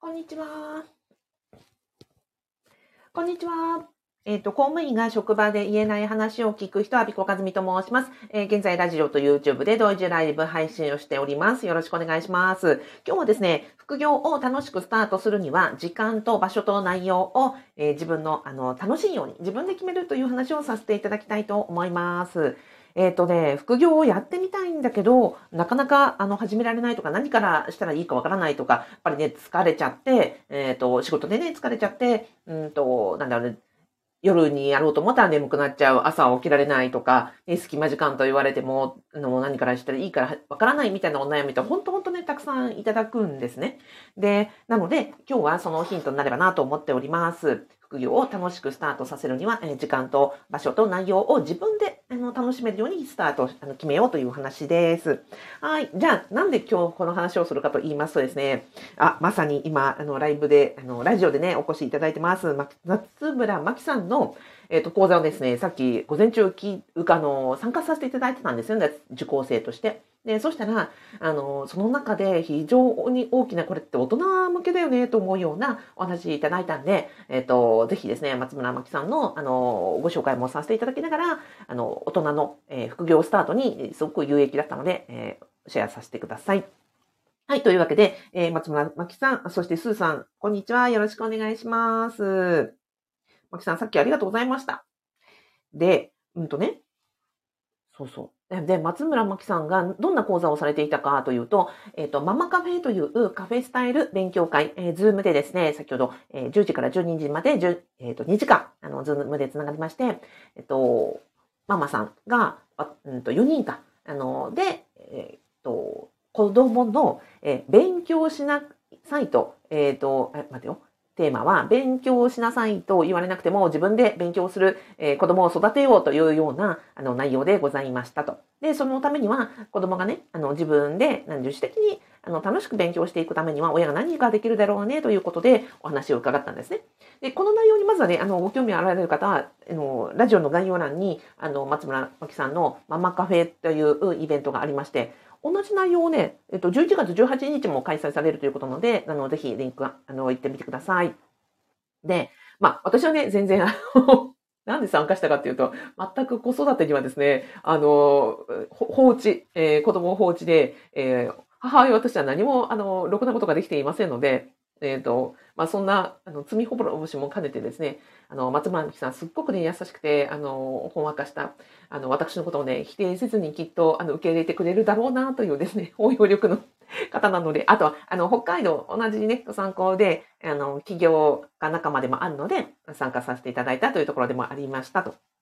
こんにちは。こんにちは。えっ、と、公務員が職場で言えない話を聞く人は、ビコカズミと申します。えー現在、ラジオと YouTube で同時ライブ配信をしております。よろしくお願いします。今日はですね、副業を楽しくスタートするには、時間と場所と内容を、えー自分のあの楽しいように、自分で決めるという話をさせていただきたいと思います。えっ、とね、副業をやってみたいんだけど、なかなかあの始められないとか、何からしたらいいかわからないとか、やっぱりね、疲れちゃって、えっ、と、仕事でね、疲れちゃって、うんと、なんだろうね、夜にやろうと思ったら眠くなっちゃう、朝起きられないとか、ね、隙間時間と言われても、の何からしたらいいからわからないみたいなお悩みと、本当本当ね、たくさんいただくんですね。で、なので、今日はそのヒントになればなと思っております。副業を楽しくスタートさせるには、え時間と場所と内容を自分であの楽しめるようにスタートあの決めようという話です。はい。じゃあ、なんで今日この話をするかと言いますとですね、あ、まさに今、あの、ライブで、あの、ラジオでね、お越しいただいてます、ま夏村真紀さんの、えっ、と、講座をですね、さっき午前中き、あの、参加させていただいてたんですよね、受講生として。で、そしたら、あの、その中で非常に大きな、これって大人向けだよね、と思うようなお話いただいたんで、えっ、と、ぜひですね、松村真紀さんの、あの、ご紹介もさせていただきながら、あの、大人の、えー副業スタートにすごく有益だったので、えーシェアさせてください。はい。というわけで、えー松村真紀さん、そしてスーさん、こんにちは。よろしくお願いします。真紀さん、さっきありがとうございました。で、うんとね、そうそう。で、松村真紀さんがどんな講座をされていたかというと、えっ、と、ママカフェというカフェスタイル勉強会、えー、ズームでですね、先ほど、えー10時から12時まで、えっ、と、2時間、あの、ズームでつながりまして、えっ、と、ママさんが、あうんと、4人か、あの、で、えっ、と、子供の、え勉強しなさいと、えっ、と、え待てよ。テーマは、勉強しなさいと言われなくても自分で勉強する、えー子供を育てようというようなあの内容でございましたと。で、そのためには子供がね、あの自分で何自主的にあの楽しく勉強していくためには親が何ができるだろうねということでお話を伺ったんですね。で、この内容にまずはね、あの、ご興味あられる方は、あの、ラジオの概要欄に、あの、松村真紀さんのママカフェというイベントがありまして、同じ内容をね、えっと、11月18日も開催されるということなので、あの、ぜひリンク、あの、行ってみてください。で、まあ、私はね、全然、あの、なんで参加したかっていうと、全く子育てにはですね、あの、放置、えー子供放置で、えー母親私は何も、あの、ろくなことができていませんので、えっ、と、まあ、そんな、あの、罪ほぼしも兼ねてですね、あの、松村美樹さん、すっごくね、優しくて、あの、ほんわかした、あの、私のことをね、否定せずにきっと、あの、受け入れてくれるだろうな、というですね、包容力の方なので、あとは、あの、北海道、同じね、ご参考で、あの、企業家仲間でもあるので、参加させていただいたというところでもありましたと。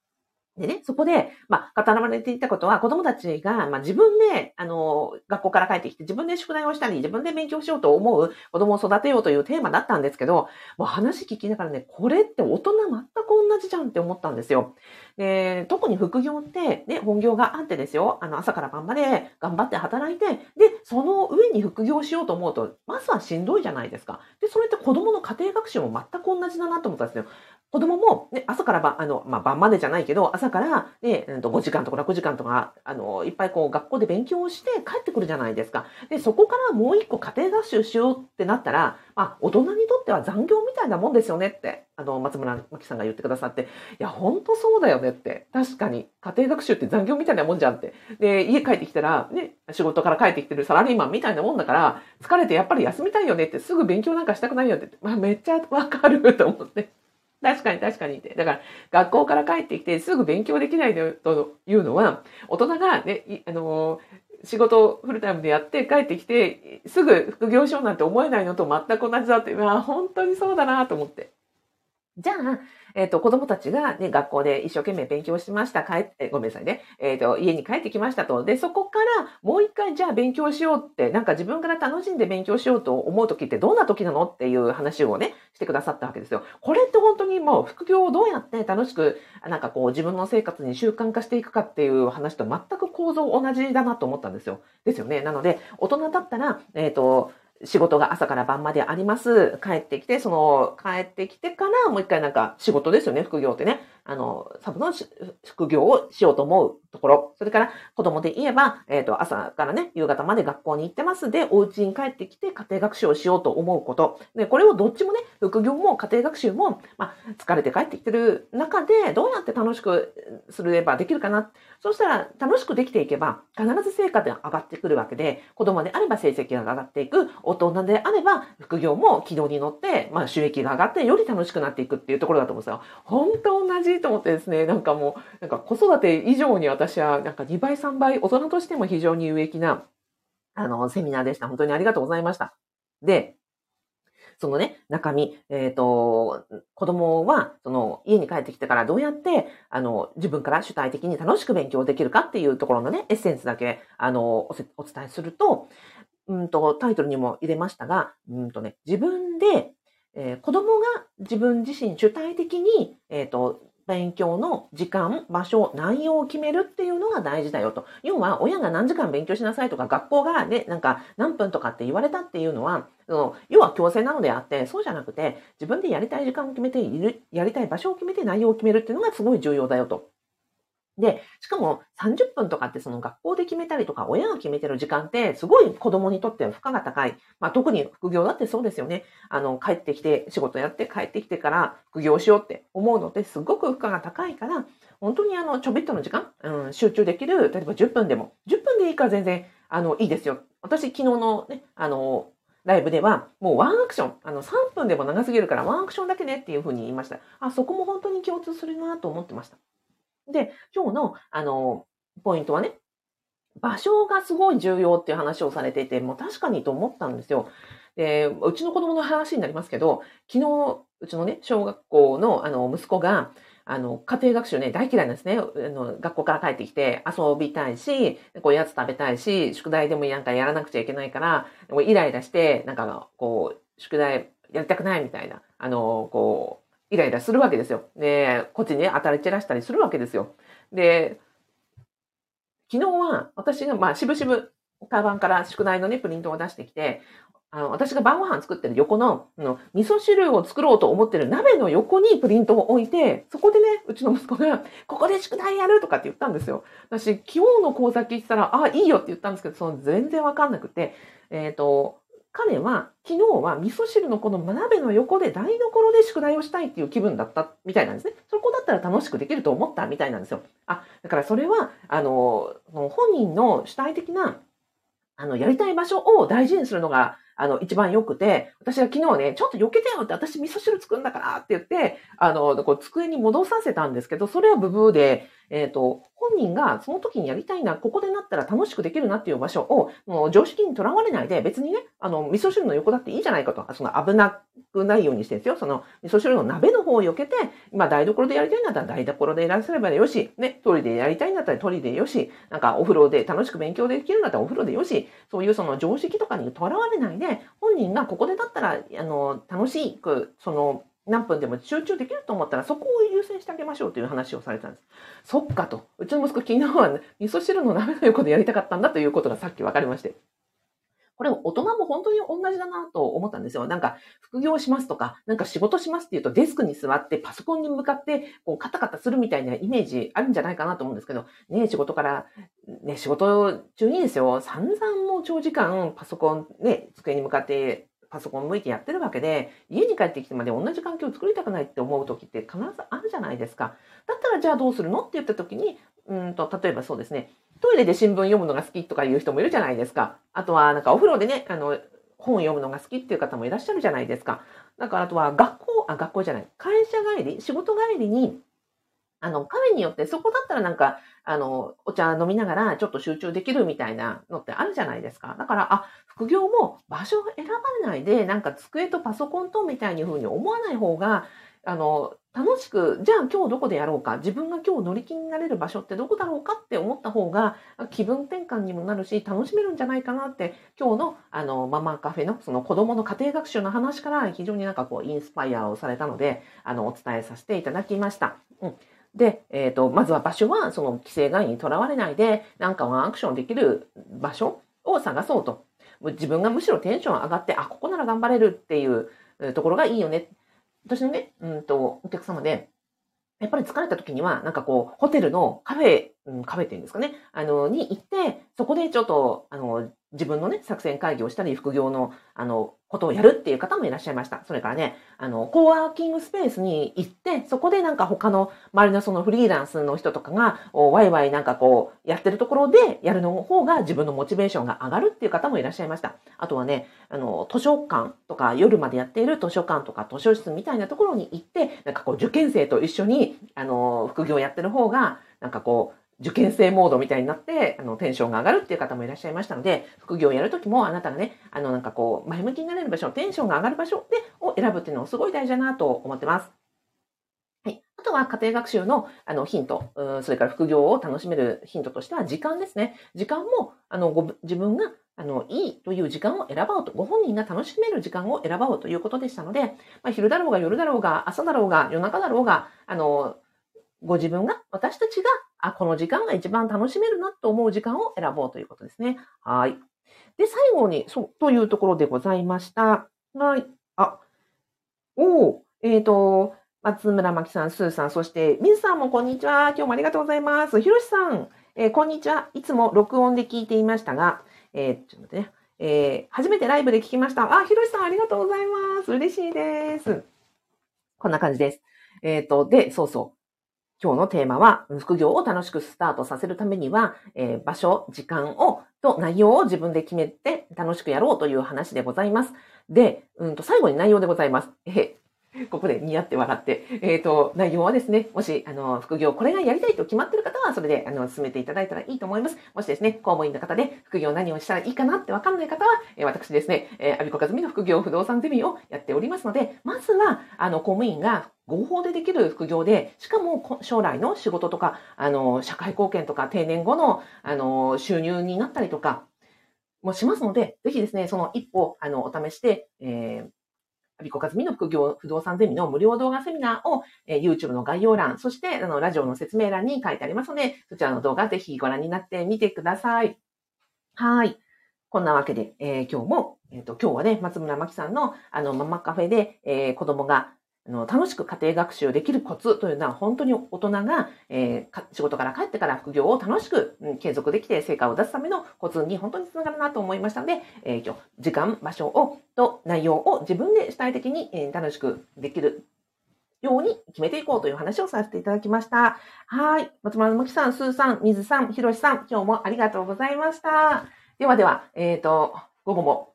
でね、そこで、まあ、語られていたことは、子供たちが、まあ、自分で、あの、学校から帰ってきて、自分で宿題をしたり、自分で勉強しようと思う子供を育てようというテーマだったんですけど、もう話聞きながらね、これって大人全く同じじゃんって思ったんですよ。で、特に副業って、ね、本業があってですよ、あの、朝から晩まで頑張って働いて、で、その上に副業しようと思うと、まずはしんどいじゃないですか。で、それって子供の家庭学習も全く同じだなと思ったんですよ。子供も、ね、朝から晩、あの、まあ、晩までじゃないけど、朝から、ね、うんと5時間とか6時間とか、あの、いっぱいこう、学校で勉強をして帰ってくるじゃないですか。で、そこからもう一個家庭学習しようってなったら、まあ、大人にとっては残業みたいなもんですよねって、あの、松村真紀さんが言ってくださって、いや、本当そうだよねって。確かに、家庭学習って残業みたいなもんじゃんって。で、家帰ってきたら、ね、仕事から帰ってきてるサラリーマンみたいなもんだから、疲れてやっぱり休みたいよねって、すぐ勉強なんかしたくないよって、まあ、めっちゃわかると思って。確かに確かにって。だから、学校から帰ってきてすぐ勉強できないというのは、大人がね、あのー、仕事をフルタイムでやって帰ってきて、すぐ副業しようなんて思えないのと全く同じだって、まあ本当にそうだなと思って。じゃあ、えっ、と、子供たちがね、学校で一生懸命勉強しました。帰って、ごめんなさいね。えっ、と、家に帰ってきましたと。で、そこからもう一回じゃあ勉強しようって、なんか自分から楽しんで勉強しようと思う時ってどんな時なのっていう話をね、してくださったわけですよ。これって本当にもう副業をどうやって楽しく、なんかこう自分の生活に習慣化していくかっていう話と全く構造同じだなと思ったんですよ。ですよね。なので、大人だったら、えっ、と、仕事が朝から晩まであります。帰ってきて、その、帰ってきてからもう一回なんか仕事ですよね、副業ってね。あの、サブの副業をしようと思うところ。それから子供で言えば、えっ、ー、と、朝からね、夕方まで学校に行ってますで、お家に帰ってきて家庭学習をしようと思うこと。で、これをどっちもね、副業も家庭学習も、まあ、疲れて帰ってきてる中で、どうやって楽しくすればできるかな。そうしたら、楽しくできていけば、必ず成果が上がってくるわけで、子供であれば成績が上がっていく、大人であれば副業も軌道に乗って、まあ、収益が上がって、より楽しくなっていくっていうところだと思うんですよ。本当同じと思ってですね、なんかもう、なんか子育て以上に私は、なんか2倍、3倍、大人としても非常に有益な、あの、セミナーでした。本当にありがとうございました。で、そのね、中身、えっ、ー、と、子供は、その、家に帰ってきてからどうやって、あの、自分から主体的に楽しく勉強できるかっていうところのね、エッセンスだけ、あの、お伝えすると、うんと、タイトルにも入れましたが、うんとね、自分で、えー、子供が自分自身主体的に、えっ、ー、と、勉強の時間、場所、内容を決めるっていうのが大事だよと。要は、親が何時間勉強しなさいとか、学校がね、なんか何分とかって言われたっていうのは、その要は強制なのであって、そうじゃなくて、自分でやりたい時間を決めて、やりたい場所を決めて内容を決めるっていうのがすごい重要だよと。で、しかも30分とかってその学校で決めたりとか親が決めてる時間ってすごい子供にとっては負荷が高い。まあ特に副業だってそうですよね。あの帰ってきて仕事やって帰ってきてから副業しようって思うのってすごく負荷が高いから、本当にあのちょびっとの時間、うん、集中できる、例えば10分でも、10分でいいから全然あのいいですよ。私昨日のね、あの、ライブでは、もうワンアクション、あの、3分でも長すぎるからワンアクションだけねっていうふうに言いました。あ、そこも本当に共通するなと思ってました。で、今日の、あの、ポイントはね、場所がすごい重要っていう話をされていて、もう確かにと思ったんですよ。で、うちの子供の話になりますけど、昨日、うちのね、小学校のあの息子が、あの、家庭学習ね、大嫌いなんですね。あの、学校から帰ってきて遊びたいし、こう、やつ食べたいし、宿題でもなんかやらなくちゃいけないから、イライラして、なんか、こう、宿題やりたくないみたいな、あの、こう、イライラするわけですよ。で、こっちにね、当たり散らしたりするわけですよ。で、昨日は私が、まあ、しぶしぶ、カバンから宿題のね、プリントを出してきて、あの、私が晩ご飯作ってる横の、あの、味噌汁を作ろうと思ってる鍋の横にプリントを置いて、そこでね、うちの息子が、ここで宿題やるとかって言ったんですよ。私、今日の講座聞いてたら、あ、いいよって言ったんですけど、その全然わかんなくて、えっ、ー、と、彼は昨日は味噌汁のこの鍋の横で台所で宿題をしたいっていう気分だったみたいなんですね。そこだったら楽しくできると思ったみたいなんですよ。あ、だからそれは、あの、本人の主体的な、あの、やりたい場所を大事にするのが、あの、一番良くて、私は昨日ね、ちょっと避けてよって、私味噌汁作るんだからって言って、あの、こう机に戻させたんですけど、それはブブーで、えっ、ー、と、本人がその時にやりたいな、ここでなったら楽しくできるなっていう場所を、もう常識にとらわれないで、別にね、あの、味噌汁の横だっていいじゃないかと、その危なくないようにしてですよ、その味噌汁の鍋の方を避けて、今台所でやりたいんだったら台所でいらっしゃればよし、ね、トイレでやりたいんだったらトイレでよし、なんかお風呂で楽しく勉強できるんだったらお風呂でよし、そういうその常識とかにとらわれないで、本人がここでだったら、あの、楽しく、その、何分でも集中できると思ったらそこを優先してあげましょうという話をされたんです。そっかと。うちの息子昨日は、ね、味噌汁の鍋の横でやりたかったんだということがさっき分かりまして。これ大人も本当に同じだなと思ったんですよ。なんか副業しますとか、なんか仕事しますって言うとデスクに座ってパソコンに向かってこうカタカタするみたいなイメージあるんじゃないかなと思うんですけど、ね、仕事から、ね、仕事中にですよ、散々もう長時間パソコンね、机に向かってパソコン向いてやってるわけで、家に帰ってきてまで同じ環境を作りたくないって思う時って必ずあるじゃないですか。だったらじゃあどうするのって言った時に、うんと、例えばそうですね、トイレで新聞読むのが好きとかいう人もいるじゃないですか。あとはなんかお風呂でね、あの、本を読むのが好きっていう方もいらっしゃるじゃないですか。だからあとは学校、あ、学校じゃない、会社帰り、仕事帰りに、あの、彼によってそこだったらなんか、あの、お茶飲みながらちょっと集中できるみたいなのってあるじゃないですか。だから、あ、副業も場所を選ばれないで、なんか机とパソコンとみたいに風に思わない方が、あの、楽しく、じゃあ今日どこでやろうか、自分が今日乗り気になれる場所ってどこだろうかって思った方が気分転換にもなるし、楽しめるんじゃないかなって、今日のあのママカフェのその子供の家庭学習の話から非常になんかこうインスパイアをされたので、あの、お伝えさせていただきました。うん。で、えっ、ー、と、まずは場所はその規制外にとらわれないで、なんかワンアクションできる場所を探そうと。自分がむしろテンション上がって、あ、ここなら頑張れるっていうところがいいよね。私のね、うんと、お客様で、やっぱり疲れた時には、なんかこう、ホテルのカフェ、うん、カフェっていうんですかね、あの、に行って、そこでちょっと、あの、自分のね、作戦会議をしたり、副業の、あの、ことをやるっていう方もいらっしゃいました。それからね、あの、コワーキングスペースに行って、そこでなんか他の周りのそのフリーランスの人とかが、ワイワイなんかこう、やってるところでやるの方が自分のモチベーションが上がるっていう方もいらっしゃいました。あとはね、あの、図書館とか夜までやっている図書館とか図書室みたいなところに行って、なんかこう、受験生と一緒に、あの、副業やってる方が、なんかこう、受験生モードみたいになって、あの、テンションが上がるっていう方もいらっしゃいましたので、副業をやるときもあなたがね、あの、なんかこう、前向きになれる場所、テンションが上がる場所で、を選ぶっていうのもすごい大事だなと思ってます。はい。あとは家庭学習のあのヒント、それから副業を楽しめるヒントとしては時間ですね。時間もあのご自分があのいいという時間を選ぼうと、ご本人が楽しめる時間を選ぼうということでしたので、まあ、昼だろうが夜だろうが朝だろうが夜中だろうが、あのご自分が、私たちが、あ、この時間が一番楽しめるなと思う時間を選ぼうということですね。はい。で、最後に、そう、というところでございました。はい。あ、おお、えっ、ー、と、松村真紀さん、スーさん、そして、水さんもこんにちは。今日もありがとうございます。ひろしさん、えー、こんにちは。いつも録音で聞いていましたが、えー、ちょっと待ってね。えー、初めてライブで聞きました。あ、ひろしさんありがとうございます。嬉しいです。こんな感じです。えっ、ー、と、で、そうそう。今日のテーマは、副業を楽しくスタートさせるためには、えー、場所、時間を、と内容を自分で決めて楽しくやろうという話でございます。で、うんと、最後に内容でございます。え ここで似合って笑って、えっ、ー、と、内容はですね、もし、あの、副業、これがやりたいと決まってる方は、それで、あの、進めていただいたらいいと思います。もしですね、公務員の方で、副業何をしたらいいかなってわかんない方は、え、私ですね、えー、アビコカズミの副業不動産ゼミをやっておりますので、まずは、あの、公務員が合法でできる副業で、しかも将来の仕事とか、あの、社会貢献とか、定年後の、あの、収入になったりとか、もしますので、ぜひですね、その一歩、あの、お試しで、えー、アビコカズミの副業不動産ゼミの無料動画セミナーを、えー、YouTube の概要欄、そしてあのラジオの説明欄に書いてありますので、そちらの動画ぜひご覧になってみてください。はい。こんなわけで、えー、今日も、えっ、ー、と、今日はね、松村真紀さんのあのママカフェで、えー、子供があの楽しく家庭学習できるコツというのは本当に大人が、えー、仕事から帰ってから副業を楽しく、うん、継続できて成果を出すためのコツに本当につながるなと思いましたので、えー、今日時間、場所をと内容を自分で主体的に、えー、楽しくできるように決めていこうという話をさせていただきました。はい。松丸むきさん、スーさん、水さん、ひろしさん、今日もありがとうございました。ではでは、えっ、ー、と、午後も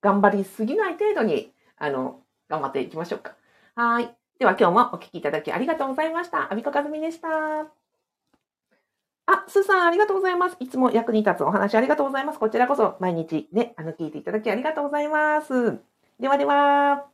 頑張りすぎない程度に、あの、頑張っていきましょうか。はい。では今日もお聞きいただきありがとうございました。アビコカズミでした。あ、スーさんありがとうございます。いつも役に立つお話ありがとうございます。こちらこそ毎日ね、あの、聞いていただきありがとうございます。ではでは。